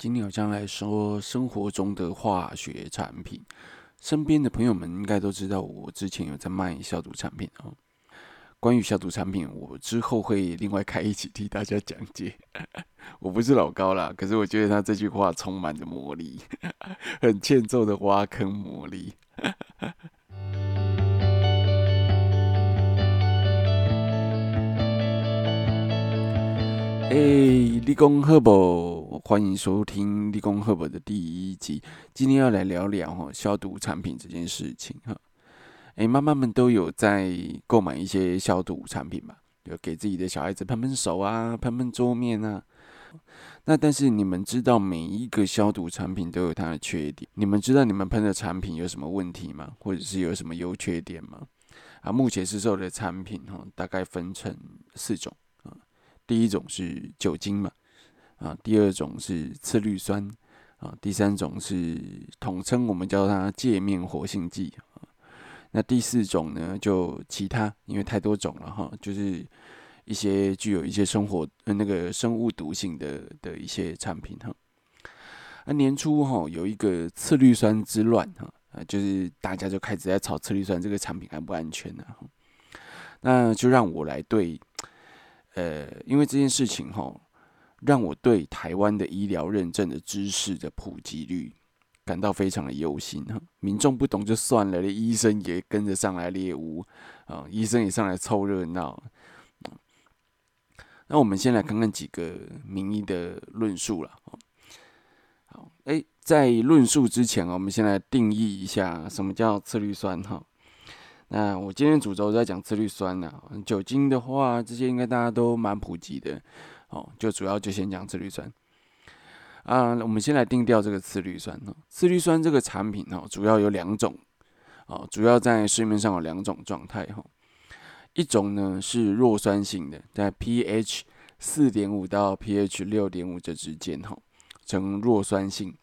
今天好像来说生活中的化学产品，身边的朋友们应该都知道，我之前有在卖消毒产品哦。关于消毒产品，我之后会另外开一期替大家讲解。我不是老高啦，可是我觉得他这句话充满着魔力，很欠揍的挖坑魔力。哎，立功赫宝，欢迎收听立功赫宝的第一集。今天要来聊聊哈消毒产品这件事情哈。哎，妈妈们都有在购买一些消毒产品嘛，有给自己的小孩子喷喷手啊，喷喷桌面啊。那但是你们知道每一个消毒产品都有它的缺点？你们知道你们喷的产品有什么问题吗？或者是有什么优缺点吗？啊，目前市售的产品哈，大概分成四种啊。第一种是酒精嘛，啊，第二种是次氯酸，啊，第三种是统称我们叫它界面活性剂啊，那第四种呢就其他，因为太多种了哈，就是一些具有一些生活呃那个生物毒性的的一些产品哈。那年初哈有一个次氯酸之乱哈，啊，就是大家就开始在炒次氯酸这个产品安不安全呢？那就让我来对。呃，因为这件事情哈，让我对台湾的医疗认证的知识的普及率感到非常的忧心哈。民众不懂就算了，连医生也跟着上来猎巫啊，医生也上来凑热闹。那我们先来看看几个名医的论述了。好，哎，在论述之前我们先来定义一下什么叫次氯酸哈。那我今天主轴在讲次氯酸呢，酒精的话，这些应该大家都蛮普及的，哦，就主要就先讲次氯酸。啊，我们先来定调这个次氯酸哦，次氯酸这个产品哦，主要有两种，哦，主要在市面上有两种状态哈，一种呢是弱酸性的，在 pH 四点五到 pH 六点五这之间哈，呈弱酸性。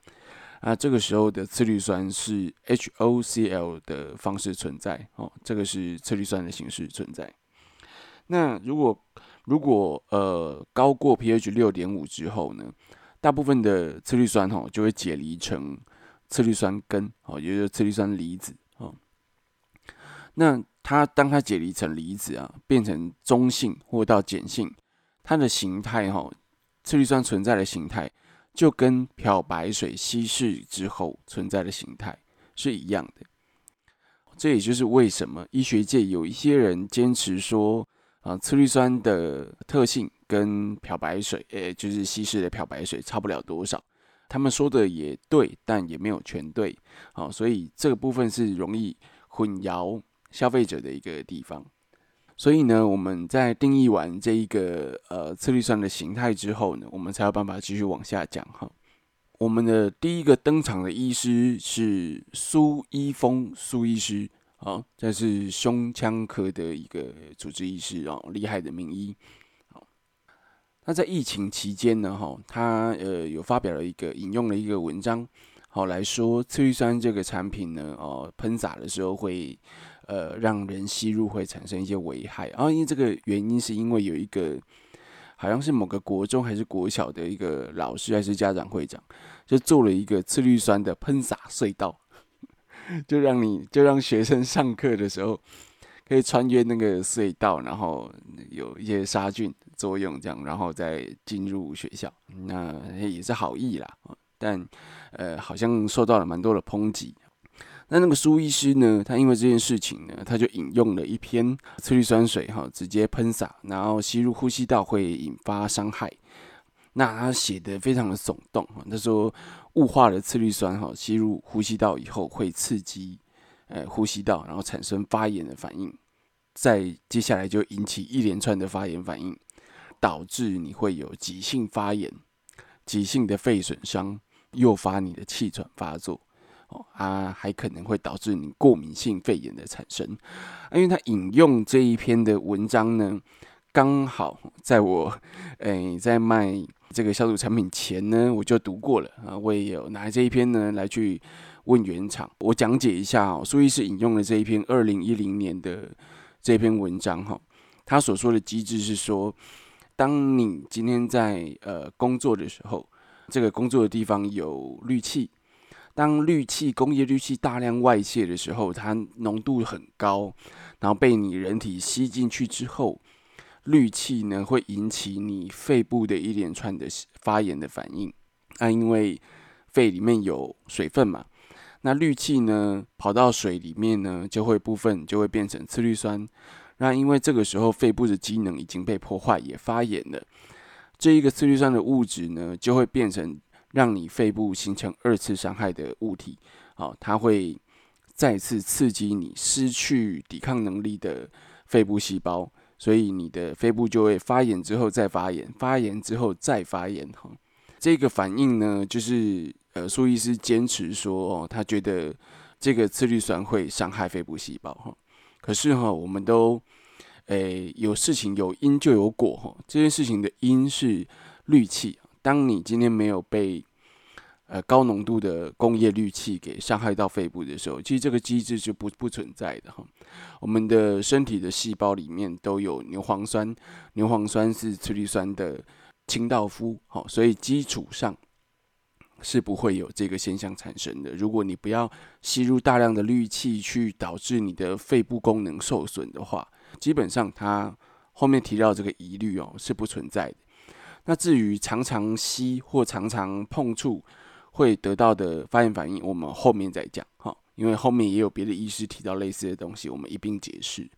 那这个时候的次氯酸是 HOCl 的方式存在哦，这个是次氯酸的形式存在。那如果如果呃高过 pH 六点五之后呢，大部分的次氯酸哈就会解离成次氯酸根哦，也就是次氯酸离子哦。那它当它解离成离子啊，变成中性或到碱性，它的形态哈，次氯酸存在的形态。就跟漂白水稀释之后存在的形态是一样的，这也就是为什么医学界有一些人坚持说，啊，次氯酸的特性跟漂白水，诶，就是稀释的漂白水差不了多少。他们说的也对，但也没有全对，好，所以这个部分是容易混淆消费者的一个地方。所以呢，我们在定义完这一个呃次氯酸的形态之后呢，我们才有办法继续往下讲哈。我们的第一个登场的医师是苏一峰苏医师，好，这是胸腔科的一个主治医师哦，厉害的名医。好，那在疫情期间呢，哈，他呃有发表了一个引用了一个文章，好来说次氯酸这个产品呢，哦喷洒的时候会。呃，让人吸入会产生一些危害，然后因为这个原因，是因为有一个好像是某个国中还是国小的一个老师还是家长会长，就做了一个次氯酸的喷洒隧道，就让你就让学生上课的时候可以穿越那个隧道，然后有一些杀菌作用，这样然后再进入学校，那也是好意啦，但呃，好像受到了蛮多的抨击。那那个苏医师呢？他因为这件事情呢，他就引用了一篇次氯酸水哈，直接喷洒，然后吸入呼吸道会引发伤害。那他写的非常的耸动哈，他说雾化的次氯酸哈吸入呼吸道以后会刺激呃呼吸道，然后产生发炎的反应，在接下来就引起一连串的发炎反应，导致你会有急性发炎、急性的肺损伤，诱发你的气喘发作。哦，啊，还可能会导致你过敏性肺炎的产生，因为他引用这一篇的文章呢，刚好在我诶在卖这个消毒产品前呢，我就读过了啊，我也有拿这一篇呢来去问原厂，我讲解一下哦，苏医师引用了这一篇二零一零年的这篇文章哈，他所说的机制是说，当你今天在呃工作的时候。这个工作的地方有氯气。当氯气、工业氯气大量外泄的时候，它浓度很高，然后被你人体吸进去之后，氯气呢会引起你肺部的一连串的发炎的反应。那因为肺里面有水分嘛，那氯气呢跑到水里面呢，就会部分就会变成次氯酸。那因为这个时候肺部的机能已经被破坏，也发炎了，这一个次氯酸的物质呢，就会变成。让你肺部形成二次伤害的物体，好，它会再次刺激你失去抵抗能力的肺部细胞，所以你的肺部就会发炎之后再发炎，发炎之后再发炎。哈，这个反应呢，就是呃，苏医师坚持说，哦，他觉得这个次氯酸会伤害肺部细胞。哈，可是哈，我们都诶有事情有因就有果。哈，这件事情的因是氯气。当你今天没有被呃高浓度的工业氯气给伤害到肺部的时候，其实这个机制就不不存在的哈。我们的身体的细胞里面都有牛磺酸，牛磺酸是次氯酸的清道夫，好，所以基础上是不会有这个现象产生的。如果你不要吸入大量的氯气去导致你的肺部功能受损的话，基本上它后面提到这个疑虑哦是不存在的。那至于常常吸或常常碰触会得到的发炎反应，我们后面再讲哈，因为后面也有别的医师提到类似的东西，我们一并解释。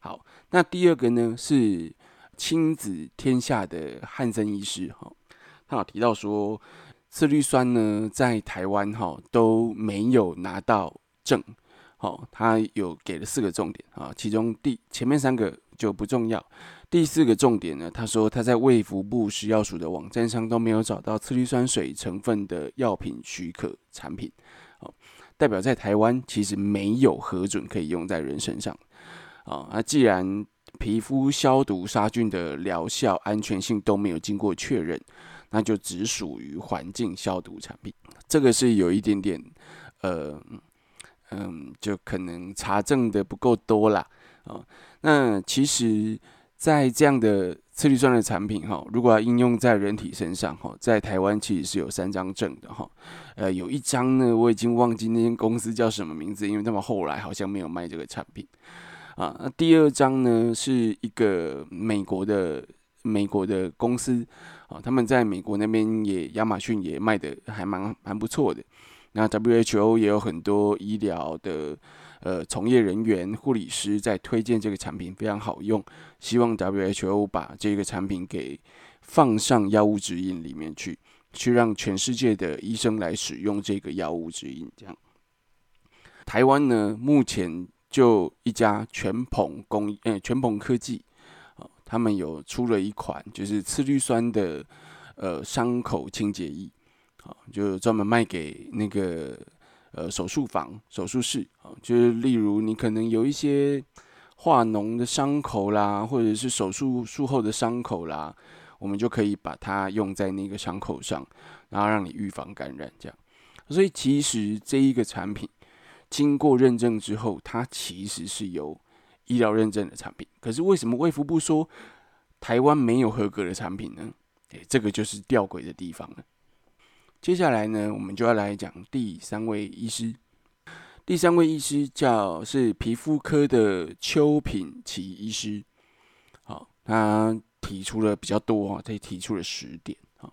好，那第二个呢是亲子天下的汉森医师哈，他有提到说次氯酸呢在台湾哈都没有拿到证，好，他有给了四个重点啊，其中第前面三个就不重要。第四个重点呢，他说他在卫福部食药署的网站上都没有找到次氯酸水成分的药品许可产品，哦，代表在台湾其实没有核准可以用在人身上，啊，那既然皮肤消毒杀菌的疗效安全性都没有经过确认，那就只属于环境消毒产品，这个是有一点点，呃，嗯，就可能查证的不够多啦，啊，那其实。在这样的次氯酸的产品哈，如果要应用在人体身上哈，在台湾其实是有三张证的哈，呃，有一张呢，我已经忘记那间公司叫什么名字，因为他们后来好像没有卖这个产品啊。那第二张呢，是一个美国的美国的公司啊，他们在美国那边也亚马逊也卖的还蛮蛮不错的。那 WHO 也有很多医疗的。呃，从业人员、护理师在推荐这个产品非常好用，希望 WHO 把这个产品给放上药物指引里面去，去让全世界的医生来使用这个药物指引。这样，台湾呢，目前就一家全鹏工，呃，全鹏科技啊，他们有出了一款就是次氯酸的呃伤口清洁液，啊，就专门卖给那个。呃，手术房、手术室啊，就是例如你可能有一些化脓的伤口啦，或者是手术术后的伤口啦，我们就可以把它用在那个伤口上，然后让你预防感染。这样，所以其实这一个产品经过认证之后，它其实是有医疗认证的产品。可是为什么卫福部说台湾没有合格的产品呢？诶，这个就是吊诡的地方了。接下来呢，我们就要来讲第三位医师。第三位医师叫是皮肤科的邱品奇医师。好，他提出了比较多啊，他提出了十点啊。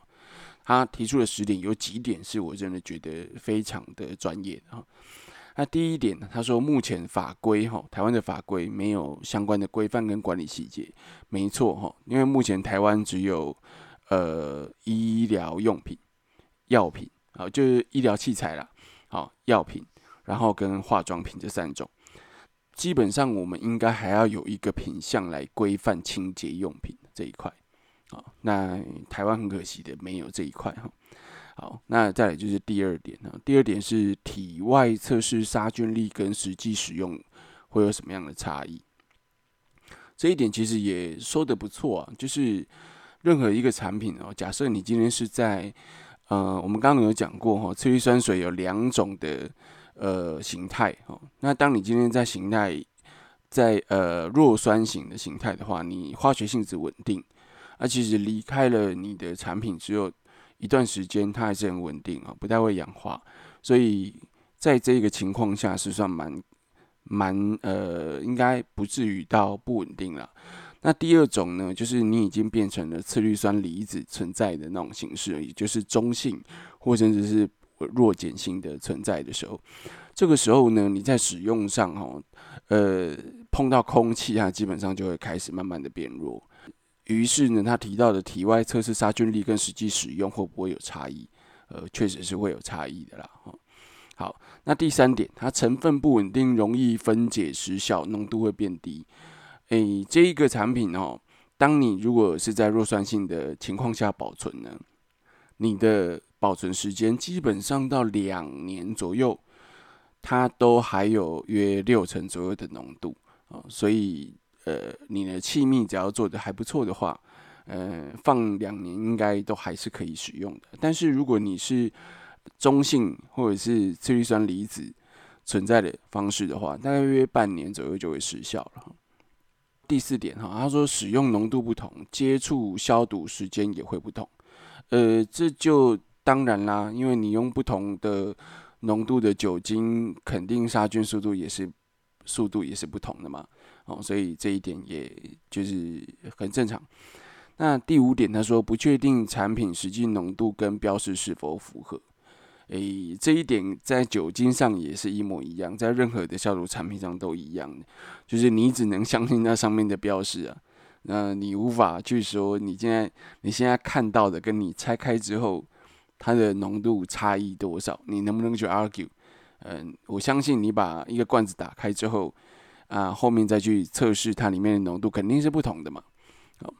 他提出了十点，有几点是我真的觉得非常的专业啊。那第一点呢，他说目前法规哈，台湾的法规没有相关的规范跟管理细节。没错哈，因为目前台湾只有呃医疗用品。药品啊，就是医疗器材啦，好，药品，然后跟化妆品这三种，基本上我们应该还要有一个品项来规范清洁用品这一块，好，那台湾很可惜的没有这一块哈，好，那再来就是第二点啊，第二点是体外测试杀菌力跟实际使用会有什么样的差异？这一点其实也说的不错啊，就是任何一个产品哦，假设你今天是在呃，我们刚刚有讲过哈，次氯酸水有两种的呃形态哈。那当你今天在形态在呃弱酸型的形态的话，你化学性质稳定，那其实离开了你的产品只有一段时间它还是很稳定啊，不太会氧化，所以在这个情况下是算蛮蛮呃，应该不至于到不稳定了。那第二种呢，就是你已经变成了次氯酸离子存在的那种形式，也就是中性或甚至是弱碱性的存在的时候，这个时候呢，你在使用上哈，呃，碰到空气啊，基本上就会开始慢慢的变弱。于是呢，他提到的体外测试杀菌力跟实际使用会不会有差异？呃，确实是会有差异的啦。哈，好，那第三点，它成分不稳定，容易分解失效，浓度会变低。诶，这一个产品哦，当你如果是在弱酸性的情况下保存呢，你的保存时间基本上到两年左右，它都还有约六成左右的浓度啊，所以呃，你的气密只要做的还不错的话，呃，放两年应该都还是可以使用的。但是如果你是中性或者是次氯酸离子存在的方式的话，大概约半年左右就会失效了。第四点哈，他说使用浓度不同，接触消毒时间也会不同。呃，这就当然啦，因为你用不同的浓度的酒精，肯定杀菌速度也是速度也是不同的嘛。哦，所以这一点也就是很正常。那第五点，他说不确定产品实际浓度跟标示是否符合。诶，这一点在酒精上也是一模一样，在任何的消毒产品上都一样的，就是你只能相信那上面的标识啊，那你无法去说你现在你现在看到的跟你拆开之后它的浓度差异多少，你能不能去 argue？嗯，我相信你把一个罐子打开之后啊，后面再去测试它里面的浓度肯定是不同的嘛。好，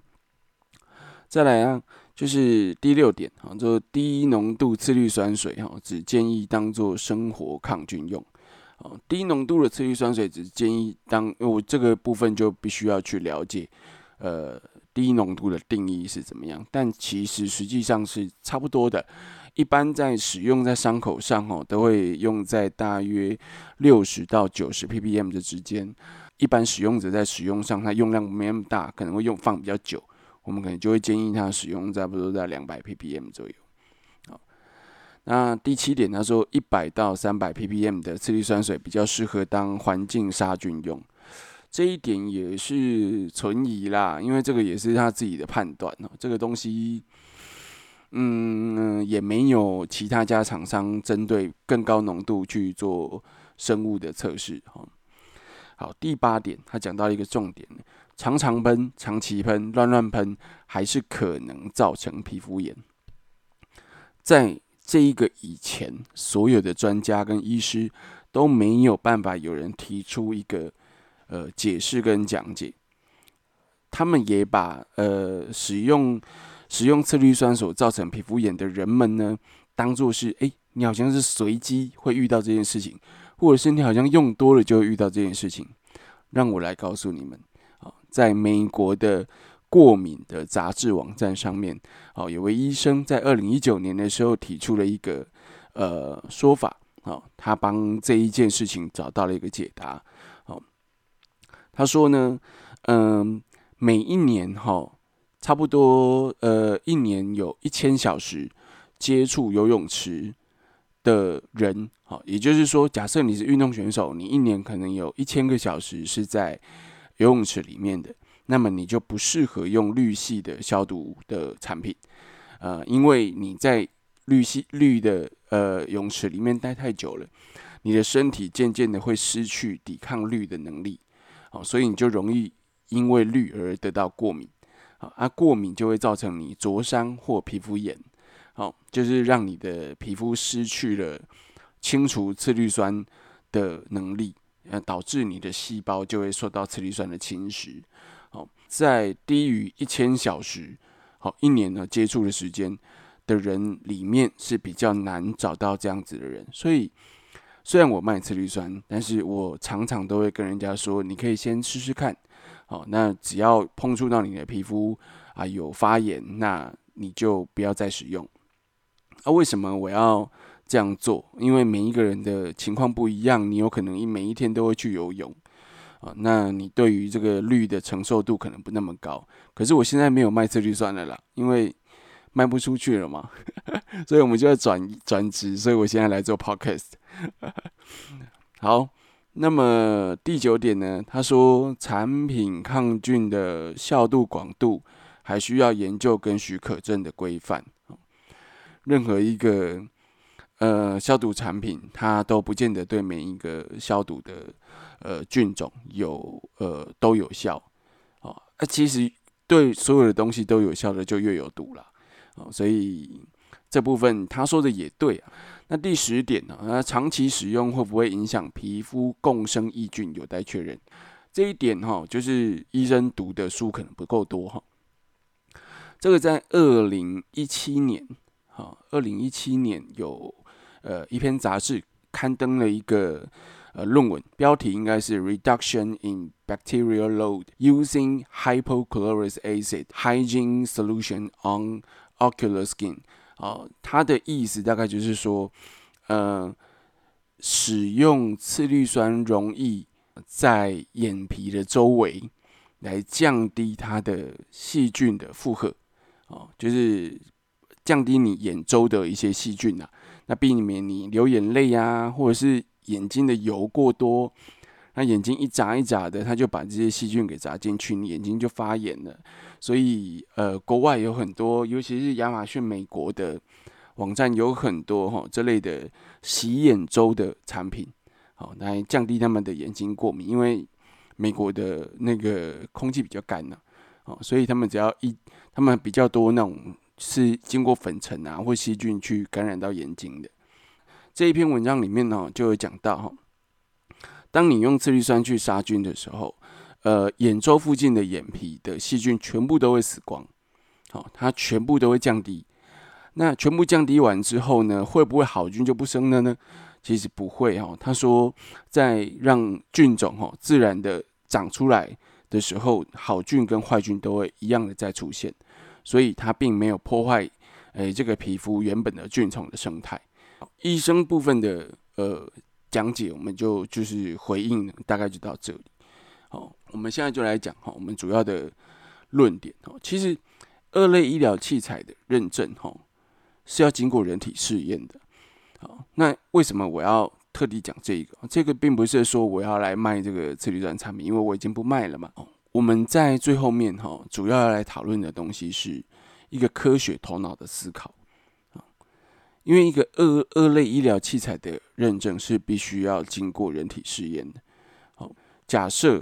再来啊。就是第六点啊，就低浓度次氯酸水哈，只建议当做生活抗菌用。哦，低浓度的次氯酸水只建议当，我这个部分就必须要去了解，呃，低浓度的定义是怎么样。但其实实际上是差不多的，一般在使用在伤口上哦，都会用在大约六十到九十 ppm 的之间。一般使用者在使用上，它用量没那么大，可能会用放比较久。我们可能就会建议他使用差不多在两百 ppm 左右。好，那第七点，他说一百到三百 ppm 的次氯酸水比较适合当环境杀菌用。这一点也是存疑啦，因为这个也是他自己的判断哦。这个东西，嗯，也没有其他家厂商针对更高浓度去做生物的测试哈。好，第八点，他讲到一个重点。常常喷、长期喷、乱乱喷，还是可能造成皮肤炎。在这一个以前，所有的专家跟医师都没有办法有人提出一个呃解释跟讲解。他们也把呃使用使用次氯酸所造成皮肤炎的人们呢，当做是哎，你好像是随机会遇到这件事情，或者是你好像用多了就会遇到这件事情。让我来告诉你们。在美国的过敏的杂志网站上面，哦，有位医生在二零一九年的时候提出了一个呃说法，哦，他帮这一件事情找到了一个解答，哦，他说呢，嗯，每一年哈，差不多呃一年有一千小时接触游泳池的人，好，也就是说，假设你是运动选手，你一年可能有一千个小时是在游泳池里面的，那么你就不适合用氯系的消毒的产品，呃，因为你在氯系氯的呃泳池里面待太久了，你的身体渐渐的会失去抵抗氯的能力，好，所以你就容易因为氯而得到过敏，好，啊，过敏就会造成你灼伤或皮肤炎，好，就是让你的皮肤失去了清除次氯酸的能力。呃，导致你的细胞就会受到次氯酸的侵蚀。好，在低于一千小时，好一年呢接触的时间的人里面是比较难找到这样子的人。所以，虽然我卖次氯酸，但是我常常都会跟人家说，你可以先试试看。好，那只要碰触到你的皮肤啊有发炎，那你就不要再使用。那为什么我要？这样做，因为每一个人的情况不一样，你有可能一每一天都会去游泳，啊，那你对于这个氯的承受度可能不那么高。可是我现在没有卖次氯酸的啦，因为卖不出去了嘛，所以我们就要转转职，所以我现在来做 podcast。好，那么第九点呢？他说产品抗菌的效度广度还需要研究跟许可证的规范。任何一个呃消毒产品，它都不见得对每一个消毒的呃菌种有呃都有效。哦，那其实对所有的东西都有效的，就越有毒了。哦，所以这部分他说的也对啊。那第十点呢？那长期使用会不会影响皮肤共生抑菌？有待确认。这一点哈，就是医生读的书可能不够多哈。这个在二零一七年，哈，二零一七年有呃一篇杂志刊登了一个呃论文，标题应该是 “Reduction in Bacterial Load Using Hypochlorous Acid Hygiene Solution on Ocular Skin”。哦，它的意思大概就是说，呃，使用次氯酸溶液在眼皮的周围，来降低它的细菌的负荷，哦，就是降低你眼周的一些细菌呐，那避免你流眼泪呀，或者是眼睛的油过多，那眼睛一眨一眨的，它就把这些细菌给砸进去，你眼睛就发炎了。所以，呃，国外有很多，尤其是亚马逊美国的网站有很多哈这类的洗眼周的产品，好来降低他们的眼睛过敏，因为美国的那个空气比较干呐，哦，所以他们只要一，他们比较多那种是经过粉尘啊或细菌去感染到眼睛的。这一篇文章里面呢，就有讲到哈，当你用次氯酸去杀菌的时候。呃，眼周附近的眼皮的细菌全部都会死光，好，它全部都会降低。那全部降低完之后呢，会不会好菌就不生了呢？其实不会哈。他说，在让菌种哈自然的长出来的时候，好菌跟坏菌都会一样的再出现，所以它并没有破坏诶这个皮肤原本的菌虫的生态。医生部分的呃讲解，我们就就是回应，大概就到这里。好，我们现在就来讲哈，我们主要的论点哈。其实二类医疗器材的认证哈是要经过人体试验的。好，那为什么我要特地讲这个？这个并不是说我要来卖这个次氯酸产品，因为我已经不卖了嘛。我们在最后面哈，主要要来讨论的东西是一个科学头脑的思考啊。因为一个二二类医疗器材的认证是必须要经过人体试验的。好，假设。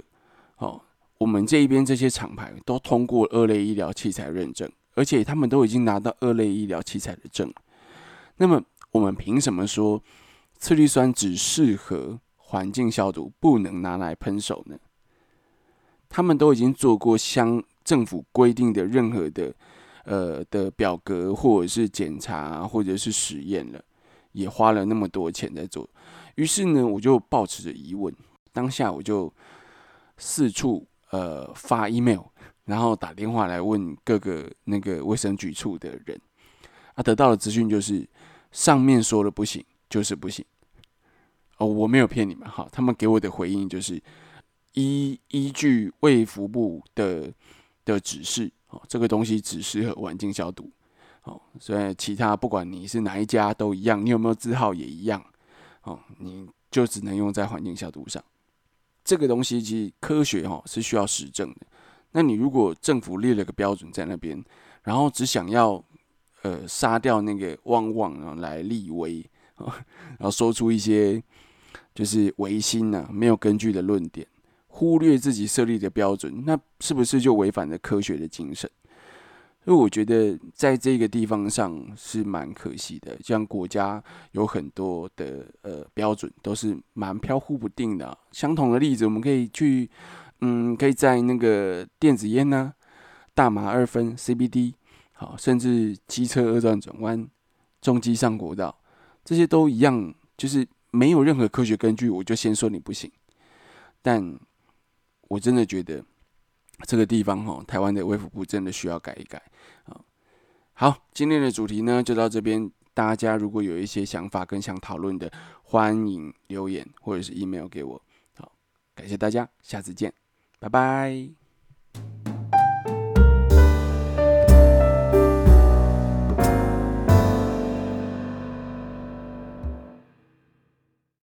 哦，我们这一边这些厂牌都通过二类医疗器材认证，而且他们都已经拿到二类医疗器材的证。那么，我们凭什么说次氯酸只适合环境消毒，不能拿来喷手呢？他们都已经做过相政府规定的任何的呃的表格，或者是检查，或者是实验了，也花了那么多钱在做。于是呢，我就抱持着疑问，当下我就。四处呃发 email，然后打电话来问各个那个卫生局处的人，啊，得到的资讯就是上面说了不行，就是不行。哦，我没有骗你们哈，他们给我的回应就是依依据卫福部的的指示，哦，这个东西只适合环境消毒，哦，所以其他不管你是哪一家都一样，你有没有字号也一样，哦，你就只能用在环境消毒上。这个东西其实科学哈是需要实证的。那你如果政府列了个标准在那边，然后只想要呃杀掉那个旺旺啊来立威啊，然后说出一些就是违心呐、没有根据的论点，忽略自己设立的标准，那是不是就违反了科学的精神？所以我觉得在这个地方上是蛮可惜的，像国家有很多的呃标准都是蛮飘忽不定的。相同的例子，我们可以去，嗯，可以在那个电子烟呢、大麻二分 CBD，好，甚至机车二段转弯、重机上国道，这些都一样，就是没有任何科学根据，我就先说你不行。但我真的觉得。这个地方哈，台湾的卫福部真的需要改一改啊。好，今天的主题呢就到这边。大家如果有一些想法跟想讨论的，欢迎留言或者是 email 给我。好，感谢大家，下次见，拜拜。